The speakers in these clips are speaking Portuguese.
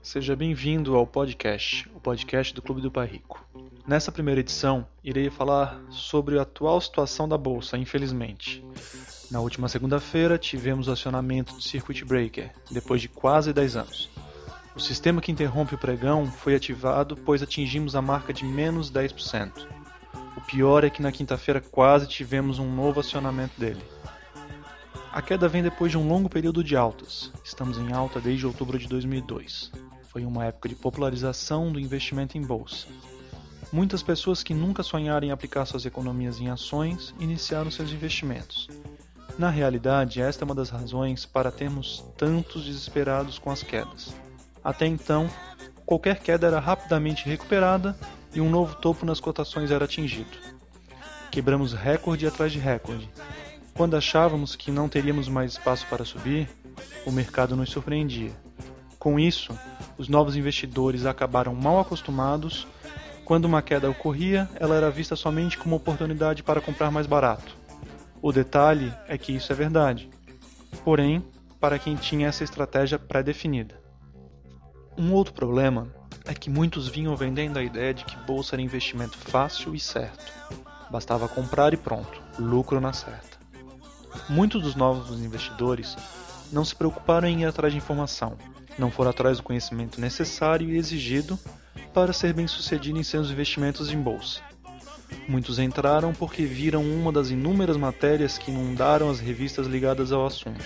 Seja bem-vindo ao podcast, o podcast do Clube do Pai Rico. Nessa primeira edição, irei falar sobre a atual situação da bolsa, infelizmente. Na última segunda-feira, tivemos o acionamento do Circuit Breaker, depois de quase 10 anos. O sistema que interrompe o pregão foi ativado pois atingimos a marca de menos 10%. O pior é que na quinta-feira quase tivemos um novo acionamento dele. A queda vem depois de um longo período de altas. Estamos em alta desde outubro de 2002. Foi uma época de popularização do investimento em bolsa. Muitas pessoas que nunca sonharam em aplicar suas economias em ações iniciaram seus investimentos. Na realidade, esta é uma das razões para termos tantos desesperados com as quedas. Até então, qualquer queda era rapidamente recuperada e um novo topo nas cotações era atingido. Quebramos recorde atrás de recorde. Quando achávamos que não teríamos mais espaço para subir, o mercado nos surpreendia. Com isso, os novos investidores acabaram mal acostumados. Quando uma queda ocorria, ela era vista somente como oportunidade para comprar mais barato. O detalhe é que isso é verdade. Porém, para quem tinha essa estratégia pré-definida. Um outro problema é que muitos vinham vendendo a ideia de que bolsa era investimento fácil e certo. Bastava comprar e pronto, lucro na certa. Muitos dos novos investidores não se preocuparam em ir atrás de informação, não foram atrás do conhecimento necessário e exigido para ser bem-sucedido em seus investimentos em bolsa. Muitos entraram porque viram uma das inúmeras matérias que inundaram as revistas ligadas ao assunto.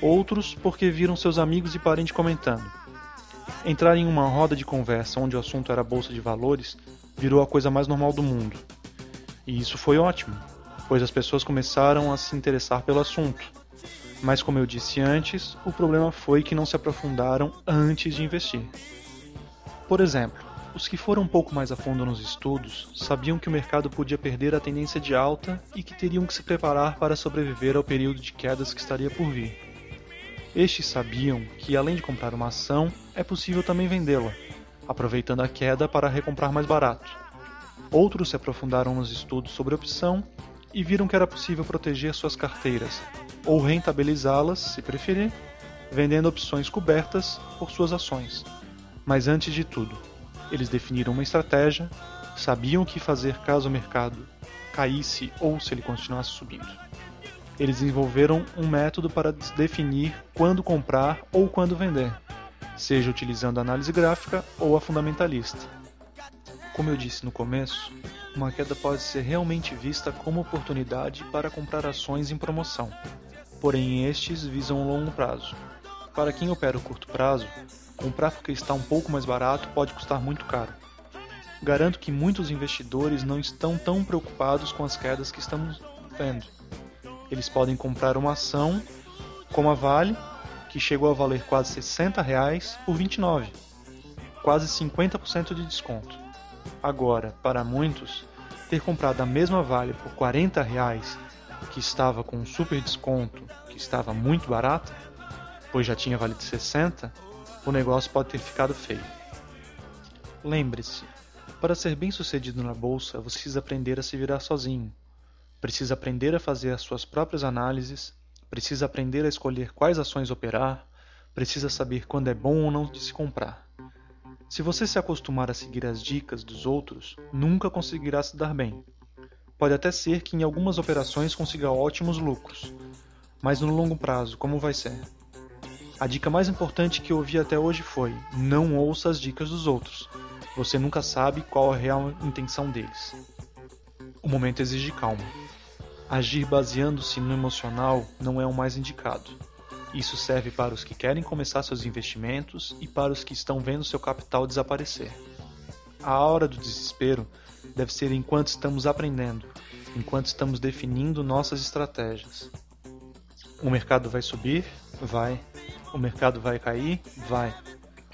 Outros porque viram seus amigos e parentes comentando Entrar em uma roda de conversa onde o assunto era bolsa de valores virou a coisa mais normal do mundo. E isso foi ótimo, pois as pessoas começaram a se interessar pelo assunto. Mas, como eu disse antes, o problema foi que não se aprofundaram antes de investir. Por exemplo, os que foram um pouco mais a fundo nos estudos sabiam que o mercado podia perder a tendência de alta e que teriam que se preparar para sobreviver ao período de quedas que estaria por vir. Estes sabiam que, além de comprar uma ação, é possível também vendê-la, aproveitando a queda para recomprar mais barato. Outros se aprofundaram nos estudos sobre opção e viram que era possível proteger suas carteiras, ou rentabilizá-las, se preferir, vendendo opções cobertas por suas ações. Mas antes de tudo, eles definiram uma estratégia, sabiam o que fazer caso o mercado caísse ou se ele continuasse subindo eles desenvolveram um método para definir quando comprar ou quando vender, seja utilizando a análise gráfica ou a fundamentalista. Como eu disse no começo, uma queda pode ser realmente vista como oportunidade para comprar ações em promoção, porém estes visam o longo prazo. Para quem opera o curto prazo, comprar porque está um pouco mais barato pode custar muito caro. Garanto que muitos investidores não estão tão preocupados com as quedas que estamos vendo eles podem comprar uma ação como a Vale, que chegou a valer quase 60 reais por 29, quase 50% de desconto. Agora, para muitos, ter comprado a mesma Vale por 40 reais, que estava com um super desconto, que estava muito barata, pois já tinha valido 60, o negócio pode ter ficado feio. Lembre-se, para ser bem sucedido na bolsa, você precisa aprender a se virar sozinho precisa aprender a fazer as suas próprias análises, precisa aprender a escolher quais ações operar, precisa saber quando é bom ou não de se comprar. Se você se acostumar a seguir as dicas dos outros, nunca conseguirá se dar bem. Pode até ser que em algumas operações consiga ótimos lucros, mas no longo prazo, como vai ser? A dica mais importante que eu ouvi até hoje foi: não ouça as dicas dos outros. Você nunca sabe qual a real intenção deles. O momento exige calma. Agir baseando-se no emocional não é o mais indicado. Isso serve para os que querem começar seus investimentos e para os que estão vendo seu capital desaparecer. A hora do desespero deve ser enquanto estamos aprendendo, enquanto estamos definindo nossas estratégias. O mercado vai subir? Vai. O mercado vai cair? Vai.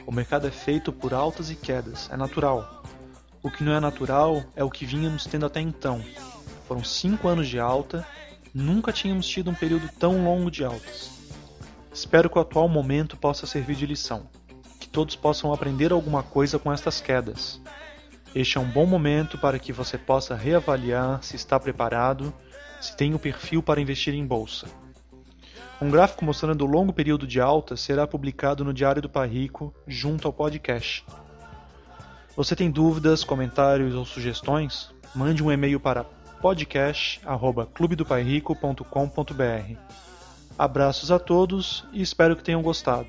O mercado é feito por altas e quedas, é natural. O que não é natural é o que vínhamos tendo até então, foram cinco anos de alta, nunca tínhamos tido um período tão longo de altas. Espero que o atual momento possa servir de lição, que todos possam aprender alguma coisa com estas quedas. Este é um bom momento para que você possa reavaliar se está preparado, se tem o perfil para investir em bolsa. Um gráfico mostrando o longo período de alta será publicado no Diário do Pai Rico junto ao podcast. Você tem dúvidas, comentários ou sugestões? Mande um e-mail para podcast@clubedopairico.com.br. Abraços a todos e espero que tenham gostado.